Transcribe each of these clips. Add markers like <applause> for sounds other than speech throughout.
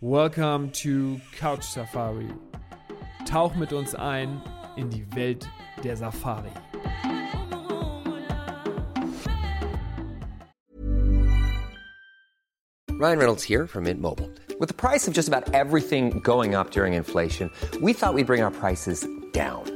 Welcome to Couch Safari. Tauch mit uns ein in die Welt der Safari. Ryan Reynolds here from Mint Mobile. With the price of just about everything going up during inflation, we thought we'd bring our prices down.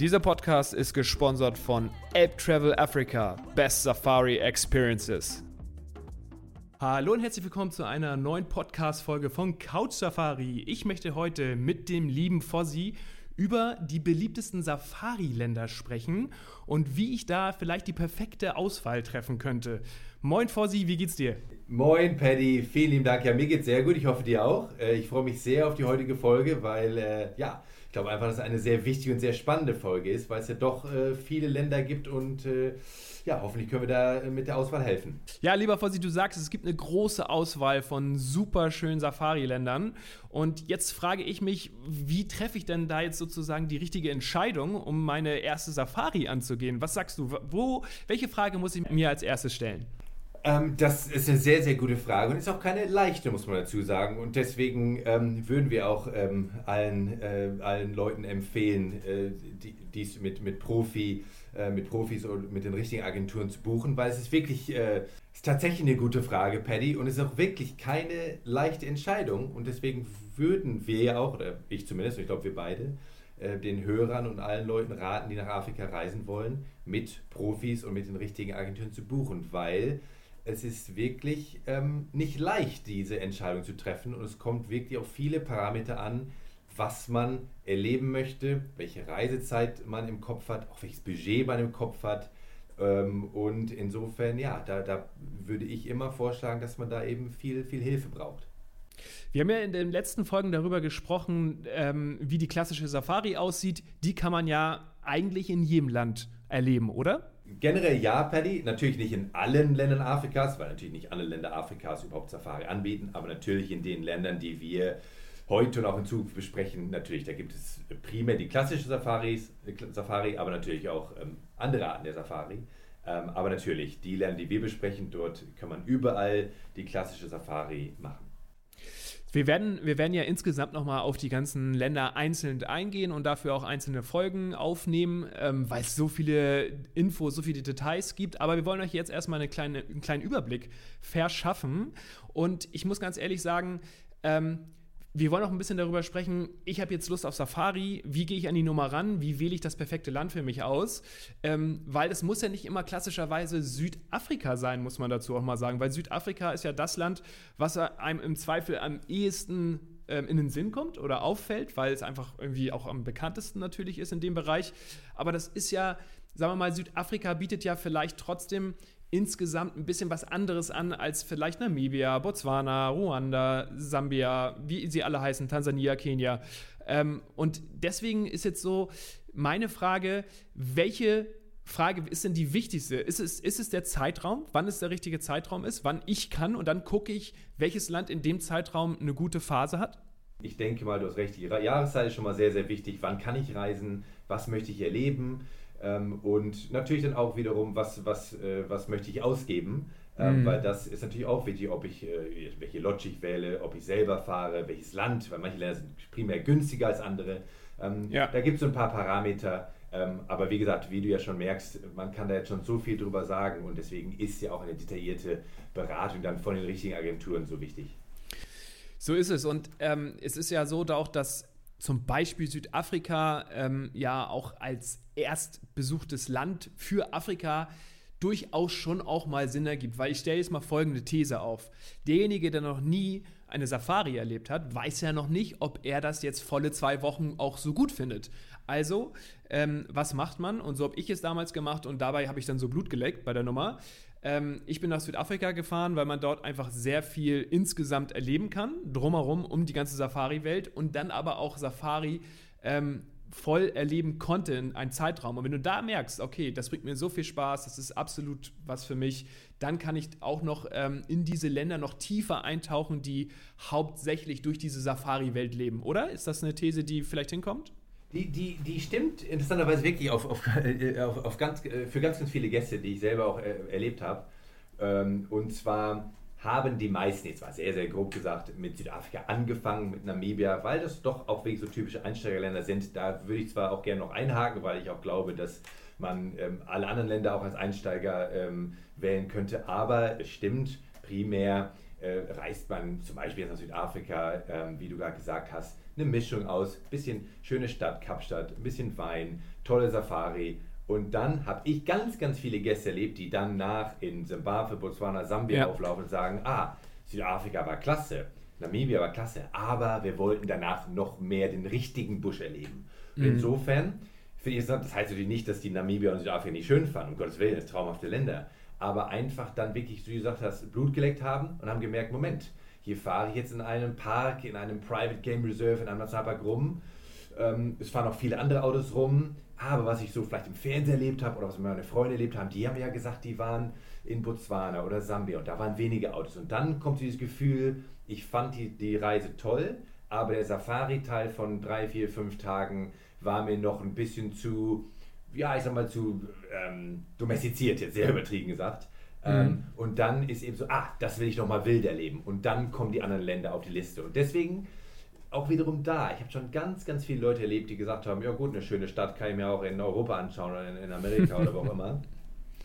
Dieser Podcast ist gesponsert von Ape Travel Africa, Best Safari Experiences. Hallo und herzlich willkommen zu einer neuen Podcast-Folge von Couch Safari. Ich möchte heute mit dem lieben Fossi über die beliebtesten Safari-Länder sprechen und wie ich da vielleicht die perfekte Auswahl treffen könnte. Moin Fossi, wie geht's dir? Moin Paddy, vielen lieben Dank. Ja, mir geht's sehr gut. Ich hoffe dir auch. Äh, Ich freue mich sehr auf die heutige Folge, weil äh, ja, ich glaube einfach, dass es eine sehr wichtige und sehr spannende Folge ist, weil es ja doch äh, viele Länder gibt und ja, hoffentlich können wir da mit der Auswahl helfen. Ja, lieber Fossi, du sagst, es gibt eine große Auswahl von super schönen Safari-Ländern. Und jetzt frage ich mich, wie treffe ich denn da jetzt sozusagen die richtige Entscheidung, um meine erste Safari anzugehen? Was sagst du? Wo, welche Frage muss ich mir als erstes stellen? Ähm, das ist eine sehr, sehr gute Frage und ist auch keine leichte, muss man dazu sagen. Und deswegen ähm, würden wir auch ähm, allen, äh, allen Leuten empfehlen, äh, die, dies mit, mit, Profi, äh, mit Profis und mit den richtigen Agenturen zu buchen, weil es ist wirklich, äh, ist tatsächlich eine gute Frage, Paddy, und es ist auch wirklich keine leichte Entscheidung. Und deswegen würden wir ja auch, oder ich zumindest, ich glaube wir beide, den Hörern und allen Leuten raten, die nach Afrika reisen wollen, mit Profis und mit den richtigen Agenturen zu buchen, weil es ist wirklich ähm, nicht leicht, diese Entscheidung zu treffen und es kommt wirklich auf viele Parameter an, was man erleben möchte, welche Reisezeit man im Kopf hat, auch welches Budget man im Kopf hat. Ähm, und insofern, ja, da, da würde ich immer vorschlagen, dass man da eben viel, viel Hilfe braucht. Wir haben ja in den letzten Folgen darüber gesprochen, ähm, wie die klassische Safari aussieht. Die kann man ja eigentlich in jedem Land erleben, oder? Generell ja, Paddy. Natürlich nicht in allen Ländern Afrikas, weil natürlich nicht alle Länder Afrikas überhaupt Safari anbieten, aber natürlich in den Ländern, die wir heute und auch in Zukunft besprechen, natürlich, da gibt es primär die klassische Safaris, äh, Safari, aber natürlich auch ähm, andere Arten der Safari. Ähm, aber natürlich, die Länder, die wir besprechen, dort kann man überall die klassische Safari machen. Wir werden, wir werden ja insgesamt nochmal auf die ganzen Länder einzeln eingehen und dafür auch einzelne Folgen aufnehmen, ähm, weil es so viele Infos, so viele Details gibt. Aber wir wollen euch jetzt erstmal eine kleine, einen kleinen Überblick verschaffen. Und ich muss ganz ehrlich sagen, ähm, wir wollen auch ein bisschen darüber sprechen. Ich habe jetzt Lust auf Safari. Wie gehe ich an die Nummer ran? Wie wähle ich das perfekte Land für mich aus? Ähm, weil es muss ja nicht immer klassischerweise Südafrika sein, muss man dazu auch mal sagen. Weil Südafrika ist ja das Land, was einem im Zweifel am ehesten ähm, in den Sinn kommt oder auffällt, weil es einfach irgendwie auch am bekanntesten natürlich ist in dem Bereich. Aber das ist ja, sagen wir mal, Südafrika bietet ja vielleicht trotzdem insgesamt ein bisschen was anderes an als vielleicht Namibia, Botswana, Ruanda, Sambia, wie sie alle heißen, Tansania, Kenia. Ähm, und deswegen ist jetzt so meine Frage, welche Frage ist denn die wichtigste? Ist es, ist es der Zeitraum, wann es der richtige Zeitraum ist, wann ich kann und dann gucke ich, welches Land in dem Zeitraum eine gute Phase hat? Ich denke mal, du hast recht, die Jahreszeit ist schon mal sehr, sehr wichtig. Wann kann ich reisen? Was möchte ich erleben? Ähm, und natürlich dann auch wiederum, was, was, äh, was möchte ich ausgeben? Ähm, Mhm. Weil das ist natürlich auch wichtig, ob ich, äh, welche Lodge ich wähle, ob ich selber fahre, welches Land, weil manche Länder sind primär günstiger als andere. Ähm, Ja. Da gibt es so ein paar Parameter. Ähm, aber wie gesagt, wie du ja schon merkst, man kann da jetzt schon so viel drüber sagen und deswegen ist ja auch eine detaillierte Beratung dann von den richtigen Agenturen so wichtig. So ist es. Und ähm, es ist ja so auch, dass zum Beispiel Südafrika ähm, ja auch als erstbesuchtes Land für Afrika durchaus schon auch mal Sinn ergibt. Weil ich stelle jetzt mal folgende These auf. Derjenige, der noch nie eine Safari erlebt hat, weiß ja noch nicht, ob er das jetzt volle zwei Wochen auch so gut findet. Also, ähm, was macht man? Und so habe ich es damals gemacht und dabei habe ich dann so Blut geleckt bei der Nummer. Ähm, ich bin nach Südafrika gefahren, weil man dort einfach sehr viel insgesamt erleben kann, drumherum um die ganze Safari-Welt und dann aber auch Safari ähm, voll erleben konnte in einem Zeitraum. Und wenn du da merkst, okay, das bringt mir so viel Spaß, das ist absolut was für mich, dann kann ich auch noch ähm, in diese Länder noch tiefer eintauchen, die hauptsächlich durch diese Safari-Welt leben, oder? Ist das eine These, die vielleicht hinkommt? Die, die, die stimmt interessanterweise wirklich auf, auf, äh, auf, auf ganz, äh, für ganz, ganz viele Gäste, die ich selber auch äh, erlebt habe. Ähm, und zwar haben die meisten, jetzt mal sehr, sehr grob gesagt, mit Südafrika angefangen, mit Namibia, weil das doch auch wirklich so typische Einsteigerländer sind. Da würde ich zwar auch gerne noch einhaken, weil ich auch glaube, dass man ähm, alle anderen Länder auch als Einsteiger ähm, wählen könnte. Aber es stimmt, primär äh, reist man zum Beispiel nach Südafrika, ähm, wie du gerade gesagt hast, eine Mischung aus bisschen schöne Stadt, Kapstadt, ein bisschen Wein, tolle Safari, und dann habe ich ganz, ganz viele Gäste erlebt, die dann nach in Zimbabwe, Botswana, Sambia ja. auflaufen und sagen, ah, Südafrika war klasse, Namibia war klasse, aber wir wollten danach noch mehr den richtigen Busch erleben. Mhm. insofern finde ich, das heißt natürlich nicht, dass die Namibia und Südafrika nicht schön fanden, um Gottes Willen, das traumhafte Länder, aber einfach dann wirklich, wie du gesagt hast, Blut geleckt haben und haben gemerkt, Moment, hier fahre ich jetzt in einem Park, in einem Private Game Reserve, in einem Nationalpark rum, ähm, es fahren auch viele andere Autos rum, aber was ich so vielleicht im Fernsehen erlebt habe oder was meine Freunde erlebt haben, die haben ja gesagt, die waren in Botswana oder Sambia und da waren wenige Autos. Und dann kommt dieses Gefühl, ich fand die, die Reise toll, aber der Safari-Teil von drei, vier, fünf Tagen war mir noch ein bisschen zu, ja, ich sag mal, zu ähm, domestiziert, jetzt sehr übertrieben gesagt. Mhm. Ähm, und dann ist eben so, ah, das will ich noch mal wild erleben. Und dann kommen die anderen Länder auf die Liste. Und deswegen auch wiederum da. Ich habe schon ganz, ganz viele Leute erlebt, die gesagt haben, ja gut, eine schöne Stadt kann ich mir auch in Europa anschauen oder in, in Amerika oder wo auch immer.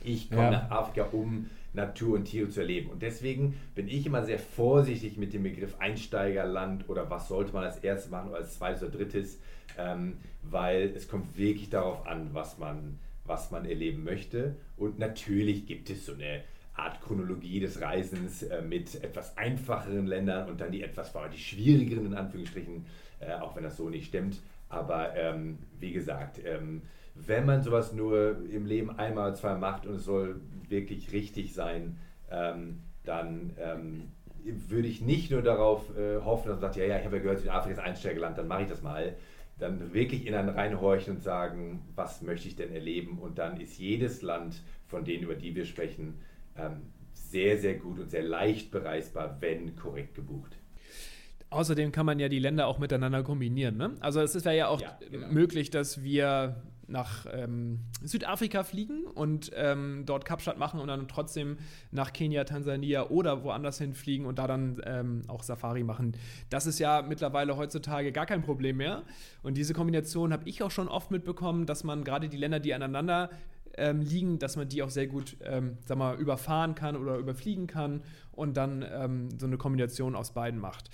Ich komme ja. nach Afrika, um Natur und Tiere zu erleben. Und deswegen bin ich immer sehr vorsichtig mit dem Begriff Einsteigerland oder was sollte man als erstes machen oder als zweites oder drittes, ähm, weil es kommt wirklich darauf an, was man, was man erleben möchte. Und natürlich gibt es so eine Art Chronologie des Reisens äh, mit etwas einfacheren Ländern und dann die etwas die schwierigeren in Anführungsstrichen, äh, auch wenn das so nicht stimmt. Aber ähm, wie gesagt, ähm, wenn man sowas nur im Leben einmal, zwei macht und es soll wirklich richtig sein, ähm, dann ähm, würde ich nicht nur darauf äh, hoffen, dass man sagt, ja, ja, ich habe ja gehört, Südafrika ist Einsteigerland, dann mache ich das mal. Dann wirklich in einen reinhorchen und sagen, was möchte ich denn erleben? Und dann ist jedes Land von denen, über die wir sprechen, ähm, sehr, sehr gut und sehr leicht bereisbar, wenn korrekt gebucht. Außerdem kann man ja die Länder auch miteinander kombinieren. Ne? Also es wäre ja auch ja, genau. möglich, dass wir nach ähm, Südafrika fliegen und ähm, dort Kapstadt machen und dann trotzdem nach Kenia, Tansania oder woanders hin fliegen und da dann ähm, auch Safari machen. Das ist ja mittlerweile heutzutage gar kein Problem mehr. Und diese Kombination habe ich auch schon oft mitbekommen, dass man gerade die Länder, die aneinander ähm, liegen, dass man die auch sehr gut, ähm, sag mal, überfahren kann oder überfliegen kann und dann ähm, so eine Kombination aus beiden macht.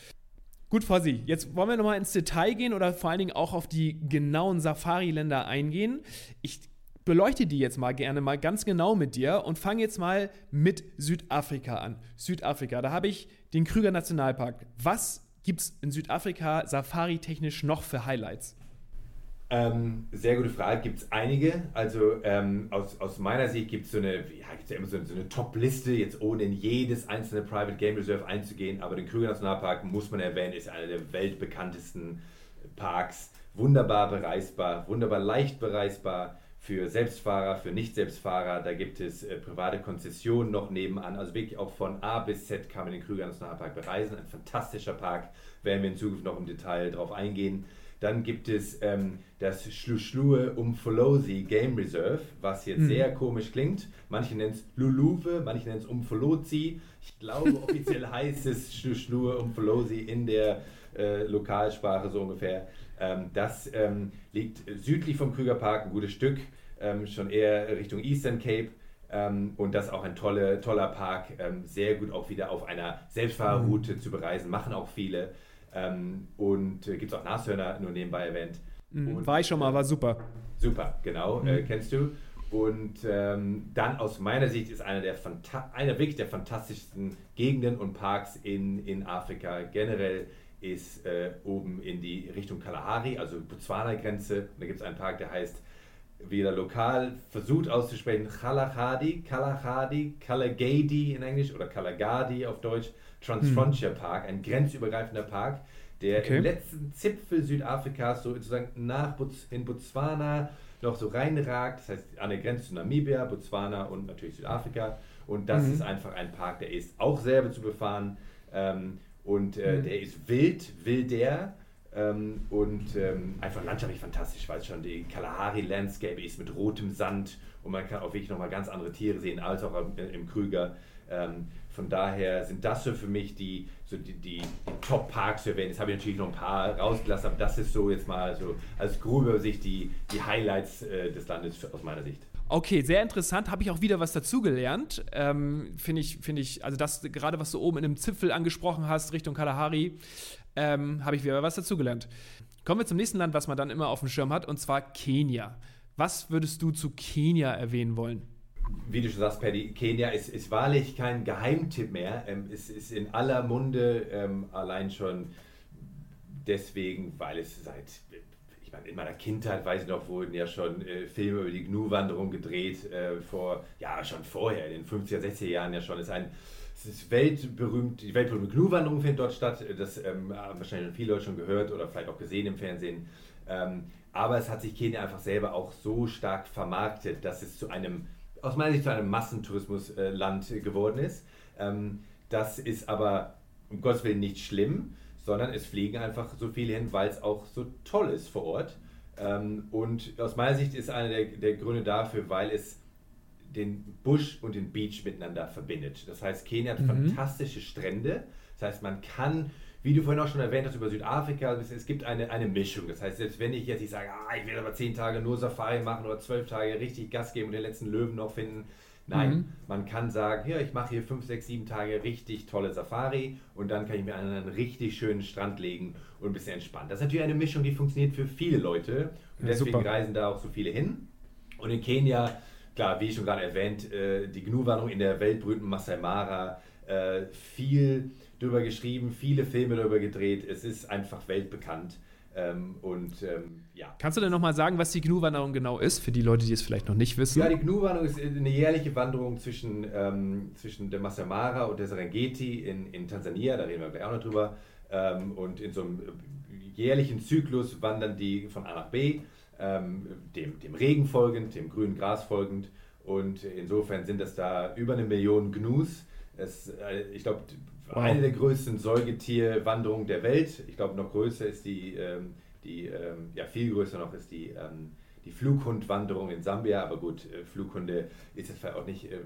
Gut, Fossi, jetzt wollen wir nochmal ins Detail gehen oder vor allen Dingen auch auf die genauen Safari-Länder eingehen. Ich beleuchte die jetzt mal gerne mal ganz genau mit dir und fange jetzt mal mit Südafrika an. Südafrika, da habe ich den Krüger Nationalpark. Was gibt es in Südafrika safari-technisch noch für Highlights? Ähm, sehr gute Frage, gibt es einige. Also ähm, aus, aus meiner Sicht gibt so ja, es ja immer so, so eine Top-Liste, jetzt ohne in jedes einzelne Private Game Reserve einzugehen, aber den Krüger Nationalpark muss man erwähnen, ist einer der weltbekanntesten Parks. Wunderbar bereisbar, wunderbar leicht bereisbar für Selbstfahrer, für Nicht-Selbstfahrer. Da gibt es äh, private Konzessionen noch nebenan. Also wirklich auch von A bis Z kann man den Krüger Nationalpark bereisen. Ein fantastischer Park, werden wir in Zukunft noch im Detail drauf eingehen. Dann gibt es ähm, das Schluschlue Umfolosi Game Reserve, was jetzt mhm. sehr komisch klingt. Manche nennen es Luluve, manche nennen es Umfolozi. Ich glaube, <laughs> offiziell heißt es Schluschlue Umfolosi in der äh, Lokalsprache so ungefähr. Ähm, das ähm, liegt südlich vom Krügerpark, ein gutes Stück, ähm, schon eher Richtung Eastern Cape. Ähm, und das ist auch ein tolle, toller Park, ähm, sehr gut auch wieder auf einer Selbstfahrerroute mhm. zu bereisen, machen auch viele. Ähm, und äh, gibt es auch Nashörner, nur nebenbei erwähnt. Mhm, war ich schon mal, war super. Super, genau, mhm. äh, kennst du. Und ähm, dann aus meiner Sicht ist einer der, einer wirklich der fantastischsten Gegenden und Parks in, in Afrika generell ist äh, oben in die Richtung Kalahari, also Botswana-Grenze. Da gibt es einen Park, der heißt wieder lokal versucht auszusprechen, Kalahadi, Kalahadi, Kalagadi in Englisch oder Kalagadi auf Deutsch, Transfrontier hm. Park, ein grenzübergreifender Park, der okay. im letzten Zipfel Südafrikas, so sozusagen nach Butz, in Botswana, noch so reinragt. Das heißt, an der Grenze zu Namibia, Botswana und natürlich Südafrika. Und das mhm. ist einfach ein Park, der ist auch selber zu befahren. Ähm, und äh, mhm. der ist wild, wilder. Ähm, und ähm, einfach landschaftlich fantastisch, weil es schon die Kalahari-Landscape ist mit rotem Sand und man kann auch wirklich nochmal ganz andere Tiere sehen, als auch im, Krüger. Ähm, von daher sind das so für mich die, so die, die, die Top-Parks zu erwähnen. Jetzt habe ich natürlich noch ein paar rausgelassen, aber das ist so jetzt mal so als grobe Übersicht die, die Highlights äh, des Landes aus meiner Sicht. Okay, sehr interessant. Habe ich auch wieder was dazugelernt. Ähm, Finde ich, finde ich, also das gerade, was du oben in dem Zipfel angesprochen hast, Richtung Kalahari, ähm, habe ich wieder was dazugelernt. Kommen wir zum nächsten Land, was man dann immer auf dem Schirm hat, und zwar Kenia. Was würdest du zu Kenia erwähnen wollen? wie du schon sagst, Paddy, Kenia ist, ist wahrlich kein Geheimtipp mehr. Ähm, es ist in aller Munde, ähm, allein schon deswegen, weil es seit, ich meine, in meiner Kindheit, weiß ich noch, wurden ja schon äh, Filme über die Gnu-Wanderung gedreht, äh, vor, ja, schon vorher, in den 50er, 60er Jahren ja schon. Ist ein, es ist weltberühmt, die weltberühmte Gnu-Wanderung findet dort statt. Das ähm, haben wahrscheinlich viele Leute schon gehört oder vielleicht auch gesehen im Fernsehen. Ähm, aber es hat sich Kenia einfach selber auch so stark vermarktet, dass es zu einem aus meiner Sicht zu einem Massentourismusland geworden ist. Ähm, das ist aber um Gottes Willen nicht schlimm, sondern es fliegen einfach so viele hin, weil es auch so toll ist vor Ort. Ähm, und aus meiner Sicht ist einer der, der Gründe dafür, weil es den Busch und den Beach miteinander verbindet. Das heißt, Kenia hat mhm. fantastische Strände. Das heißt, man kann wie du vorhin auch schon erwähnt hast über Südafrika, es gibt eine, eine Mischung. Das heißt, selbst wenn ich jetzt nicht sage, ah, ich will aber zehn Tage nur Safari machen oder zwölf Tage richtig Gas geben und den letzten Löwen noch finden. Nein, mhm. man kann sagen, ja, ich mache hier fünf, sechs, sieben Tage richtig tolle Safari und dann kann ich mir an einen richtig schönen Strand legen und ein bisschen entspannen. Das ist natürlich eine Mischung, die funktioniert für viele Leute und ja, deswegen super. reisen da auch so viele hin. Und in Kenia, klar, wie schon gerade erwähnt, äh, die Gnu-Wanderung in der weltberühmten Masai Mara, äh, viel drüber geschrieben, viele Filme darüber gedreht. Es ist einfach weltbekannt. Ähm, und ähm, ja. Kannst du denn nochmal sagen, was die Gnu-Wanderung genau ist, für die Leute, die es vielleicht noch nicht wissen? Ja, die Gnu-Wanderung ist eine jährliche Wanderung zwischen, ähm, zwischen der Masai Mara und der Serengeti in, in Tansania, da reden wir gleich auch noch drüber. Ähm, und in so einem jährlichen Zyklus wandern die von A nach B, dem, dem Regen folgend, dem grünen Gras folgend. Und insofern sind das da über eine Million Gnus. Es, äh, ich glaube, Wow. Eine der größten Säugetierwanderungen der Welt. Ich glaube, noch größer ist die, ähm, die ähm, ja, viel größer noch ist die, ähm, die Flughundwanderung in Sambia. Aber gut, äh, Flughunde ist jetzt vielleicht auch nicht äh,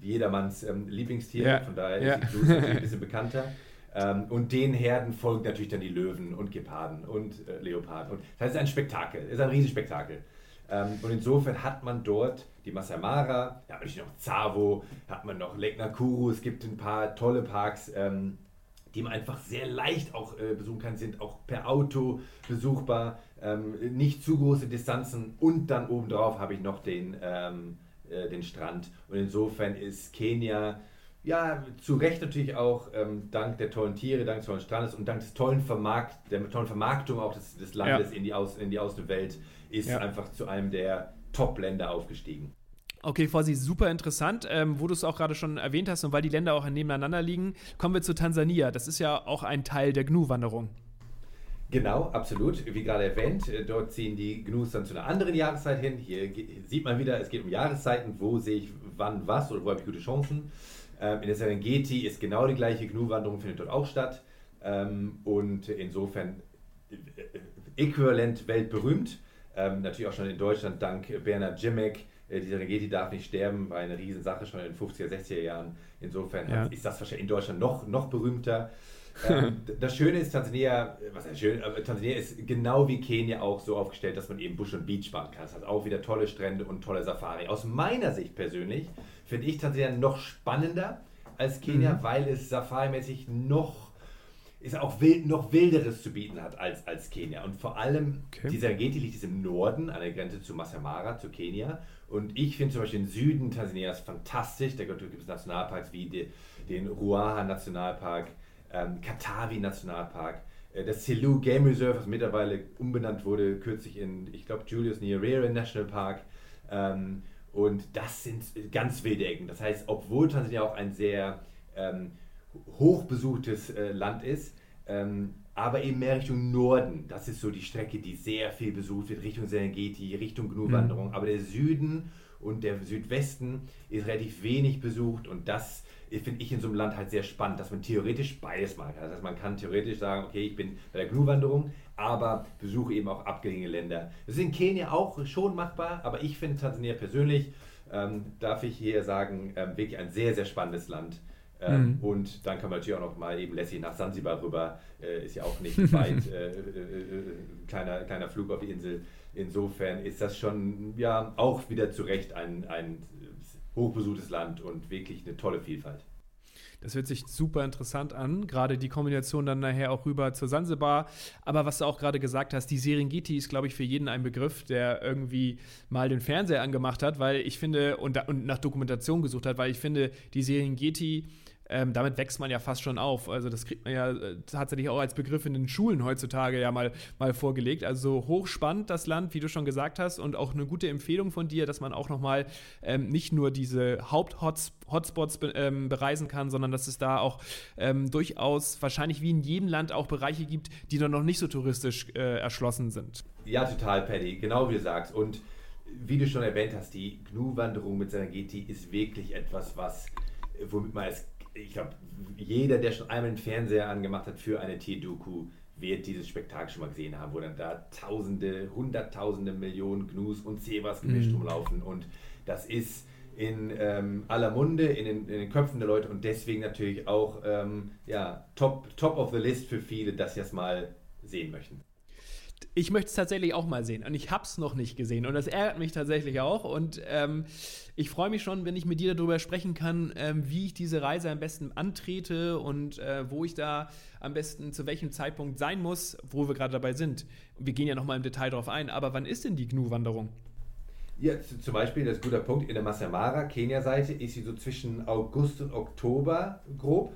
jedermanns ähm, Lieblingstier. Ja. Von daher ja. ist die Flughund ein bisschen bekannter. <laughs> Ähm, und den Herden folgen natürlich dann die Löwen und Geparden und äh, Leoparden. Und das ist ein Spektakel, ist ein Riesenspektakel. Ähm, und insofern hat man dort die Masai Mara, da hat man noch Zavo, hat man noch Lake Nakuru, es gibt ein paar tolle Parks, ähm, die man einfach sehr leicht auch äh, besuchen kann, sind auch per Auto besuchbar, ähm, nicht zu große Distanzen und dann obendrauf habe ich noch den, ähm, äh, den Strand und insofern ist Kenia ja, zu Recht natürlich auch ähm, dank der tollen Tiere, dank des tollen Strandes und dank des tollen Vermarkt, der tollen Vermarktung auch des, des Landes ja. in, die Aus, in die Außenwelt ist ja. einfach zu einem der Top-Länder aufgestiegen. Okay, Fossi, super interessant, ähm, wo du es auch gerade schon erwähnt hast und weil die Länder auch nebeneinander liegen. Kommen wir zu Tansania. Das ist ja auch ein Teil der GNU-Wanderung. Genau, absolut. Wie gerade erwähnt, äh, dort ziehen die Gnus dann zu einer anderen Jahreszeit hin. Hier sieht man wieder, es geht um Jahreszeiten, wo sehe ich wann was oder wo habe ich gute Chancen. Ähm, in der Serengeti ist genau die gleiche Gnu-Wanderung, findet dort auch statt. Ähm, und insofern äh, äquivalent weltberühmt. Ähm, natürlich auch schon in Deutschland dank Bernhard Jimek. Äh, die Serengeti darf nicht sterben, war eine Riesensache schon in den 50er, 60er Jahren. Insofern ja. ist das wahrscheinlich in Deutschland noch, noch berühmter. ähm, <laughs> das Schöne ist, Tansania, was heißt schön, aber Tansania ist genau wie Kenia auch so aufgestellt, dass man eben Busch und Beach machen kann. Das hat auch wieder tolle Strände und tolle Safari. Aus meiner Sicht persönlich finde ich Tansania noch spannender als Kenia, mhm. weil es safari-mäßig noch ist auch wild, noch wilderes zu bieten hat als, als Kenia. Und vor allem, okay. die Serengeti liegt im Norden, an der Grenze zu Masai Mara, zu Kenia. Und ich finde zum Beispiel den Süden Tansanias fantastisch. Da gibt es Nationalparks wie die, den Ruaha Nationalpark, ähm, Katavi Nationalpark. äh, das Selous Game Reserve, was mittlerweile umbenannt wurde, kürzlich in, ich glaube, Julius Nyerere National Park. Ähm, und das sind ganz wilde Ecken. Das heißt, obwohl Tansania auch ein sehr ähm, hochbesuchtes äh, Land ist, ähm, aber eben mehr Richtung Norden. Das ist so die Strecke, die sehr viel besucht wird, Richtung Serengeti, Richtung Gnu-Wanderung. Mhm. Aber der Süden und der Südwesten ist relativ wenig besucht und das finde ich in so einem Land halt sehr spannend, dass man theoretisch beides machen kann. Das heißt, man kann theoretisch sagen, okay, ich bin bei der Gnu-Wanderung, aber besuche eben auch abgelegene Länder. Das ist in Kenia auch schon machbar, aber ich finde Tansania persönlich, ähm, darf ich hier sagen, ähm, wirklich ein sehr, sehr spannendes Land. Ähm, mhm. Und dann kann man natürlich auch noch mal eben lässig nach Sansibar rüber, äh, ist ja auch nicht <laughs> weit, äh, äh, äh, kleiner, kleiner Flug auf die Insel. Insofern ist das schon ja auch wieder zu Recht ein, ein hochbesuchtes Land und wirklich eine tolle Vielfalt. Das hört sich super interessant an, gerade die Kombination dann nachher auch rüber zur Sansibar. Aber was du auch gerade gesagt hast, die Serengeti ist, glaube ich, für jeden ein Begriff, der irgendwie mal den Fernseher angemacht hat, weil ich finde, und, und nach Dokumentation gesucht hat, weil ich finde, die Serengeti ähm, damit wächst man ja fast schon auf. Also das kriegt man ja äh, tatsächlich auch als Begriff in den Schulen heutzutage ja mal, mal vorgelegt. Also hochspannend das Land, wie du schon gesagt hast, und auch eine gute Empfehlung von dir, dass man auch nochmal ähm, nicht nur diese Haupt-Hotspots be ähm, bereisen kann, sondern dass es da auch ähm, durchaus wahrscheinlich wie in jedem Land auch Bereiche gibt, die dann noch nicht so touristisch äh, erschlossen sind. Ja, total, Paddy, genau wie du sagst. Und wie du schon erwähnt hast, die Gnu-Wanderung mit Serengeti ist wirklich etwas, was womit man als ich glaube, jeder, der schon einmal einen Fernseher angemacht hat für eine Tierdoku, wird dieses Spektakel schon mal gesehen haben, wo dann da Tausende, Hunderttausende, Millionen Gnus und Zebras gemischt mhm. rumlaufen. Und das ist in ähm, aller Munde, in den, in den, Köpfen der Leute und deswegen natürlich auch ähm, ja, top, top of the list für viele, dass sie das mal sehen möchten. Ich möchte es tatsächlich auch mal sehen und ich habe es noch nicht gesehen und das ärgert mich tatsächlich auch und ähm, ich freue mich schon, wenn ich mit dir darüber sprechen kann, ähm, wie ich diese Reise am besten antrete und äh, wo ich da am besten zu welchem Zeitpunkt sein muss, wo wir gerade dabei sind. Wir gehen ja nochmal im Detail darauf ein, aber wann ist denn die GNU-Wanderung? Ja, zum Beispiel, das ist ein guter Punkt, in der Masamara, Kenia-Seite, ist sie so zwischen August und Oktober grob.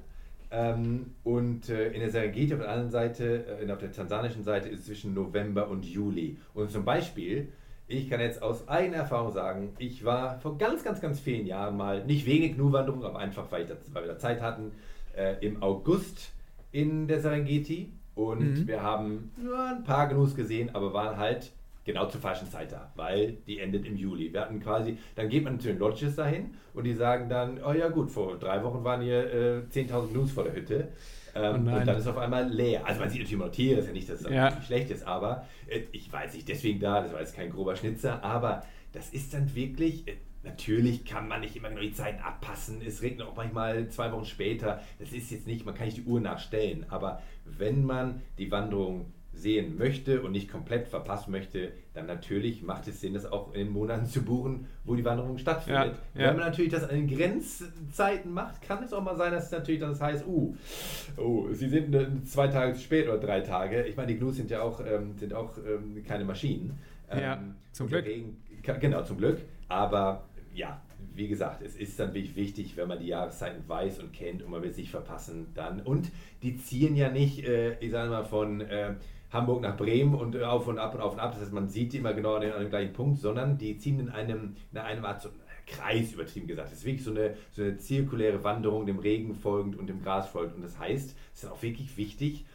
Ähm, und äh, in der Serengeti auf der anderen Seite, äh, auf der tansanischen Seite, ist es zwischen November und Juli. Und zum Beispiel, ich kann jetzt aus eigener Erfahrung sagen, ich war vor ganz, ganz, ganz vielen Jahren mal, nicht wegen Gnu-Wanderung, aber einfach, weil, das, weil, wir da Zeit hatten, äh, im August in der Serengeti. Und mhm. wir haben ja, ein paar Gnus gesehen, aber waren halt genau zur falschen Zeit da, weil die endet im Juli. Wir hatten quasi, dann geht man zu den Lodges dahin und die sagen dann, oh ja gut, vor drei Wochen waren hier äh, 10.000 Blues vor der Hütte. Ähm, oh und dann ist auf einmal leer. Also man sieht natürlich immer noch Tiere, ist ja nicht, dass es ja. schlecht ist, aber äh, ich weiß nicht deswegen da, das war jetzt kein grober Schnitzer, aber das ist dann wirklich, äh, Natürlich kann man nicht immer genau die Zeiten abpassen. Es regnet auch manchmal zwei Wochen später. Das ist jetzt nicht, man kann nicht die Uhr nachstellen. Aber wenn man die Wanderung sehen möchte und nicht komplett verpassen möchte, dann natürlich macht es Sinn, das auch in den Monaten zu buchen, wo die Wanderung stattfindet. Ja, ja. Wenn man natürlich das an den Grenzzeiten macht, kann es auch mal sein, dass es natürlich dann das heißt, uh, oh, sie sind zwei Tage zu spät oder drei Tage. Ich meine, die Gnus sind ja auch, ähm, sind auch ähm, keine Maschinen. Ähm, ja, zum Glück. Regen, genau, zum Glück. Aber ja, wie gesagt, es ist dann wirklich wichtig, wenn man die Jahreszeiten weiß und kennt und man will es nicht verpassen dann. Und die ziehen ja nicht, äh, ich sage mal, von äh, Hamburg nach Bremen und auf und ab und auf und ab. Das heißt, man sieht die immer genau an, den, an dem gleichen Punkt, sondern die ziehen in einem, in einem Art so, Kreis, übertrieben gesagt. Das ist wirklich so eine, so eine zirkuläre Wanderung, dem Regen folgend und dem Gras folgend. Und das heißt, es ist auch wirklich wichtig,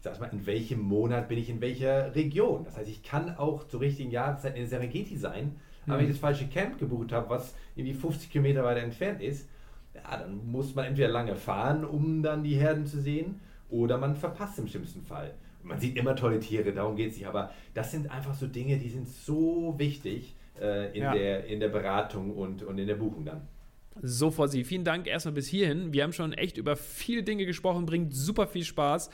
sag mal, in welchem Monat bin ich in welcher Region. Das heißt, ich kann auch zur richtigen Jahreszeit in Serengeti sein, aber wenn ich mhm. das falsche Camp gebucht habe, was irgendwie 50 Kilometer weiter entfernt ist, ja, dann muss man entweder lange fahren, um dann die Herden zu sehen, oder man verpasst im schlimmsten Fall man sieht immer tolle Tiere, darum geht es nicht, aber das sind einfach so Dinge, die sind so wichtig äh, in, ja. der, in der Beratung und, und in der Buchung dann. So, Fossi, vielen Dank erstmal bis hierhin. Wir haben schon echt über viele Dinge gesprochen, bringt super viel Spaß.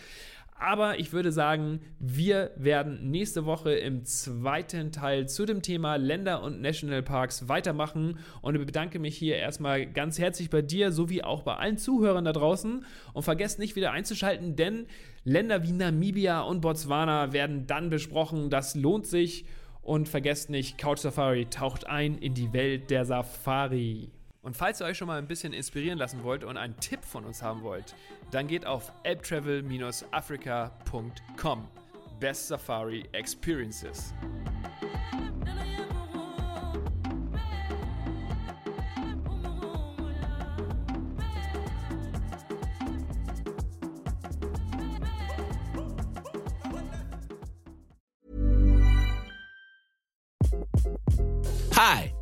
Aber ich würde sagen, wir werden nächste Woche im zweiten Teil zu dem Thema Länder und Nationalparks weitermachen. Und ich bedanke mich hier erstmal ganz herzlich bei dir sowie auch bei allen Zuhörern da draußen. Und vergesst nicht wieder einzuschalten, denn Länder wie Namibia und Botswana werden dann besprochen. Das lohnt sich. Und vergesst nicht, Couch Safari taucht ein in die Welt der Safari. Und falls ihr euch schon mal ein bisschen inspirieren lassen wollt und einen Tipp von uns haben wollt, dann geht auf elbtravel-africa.com. Best Safari Experiences. Hi,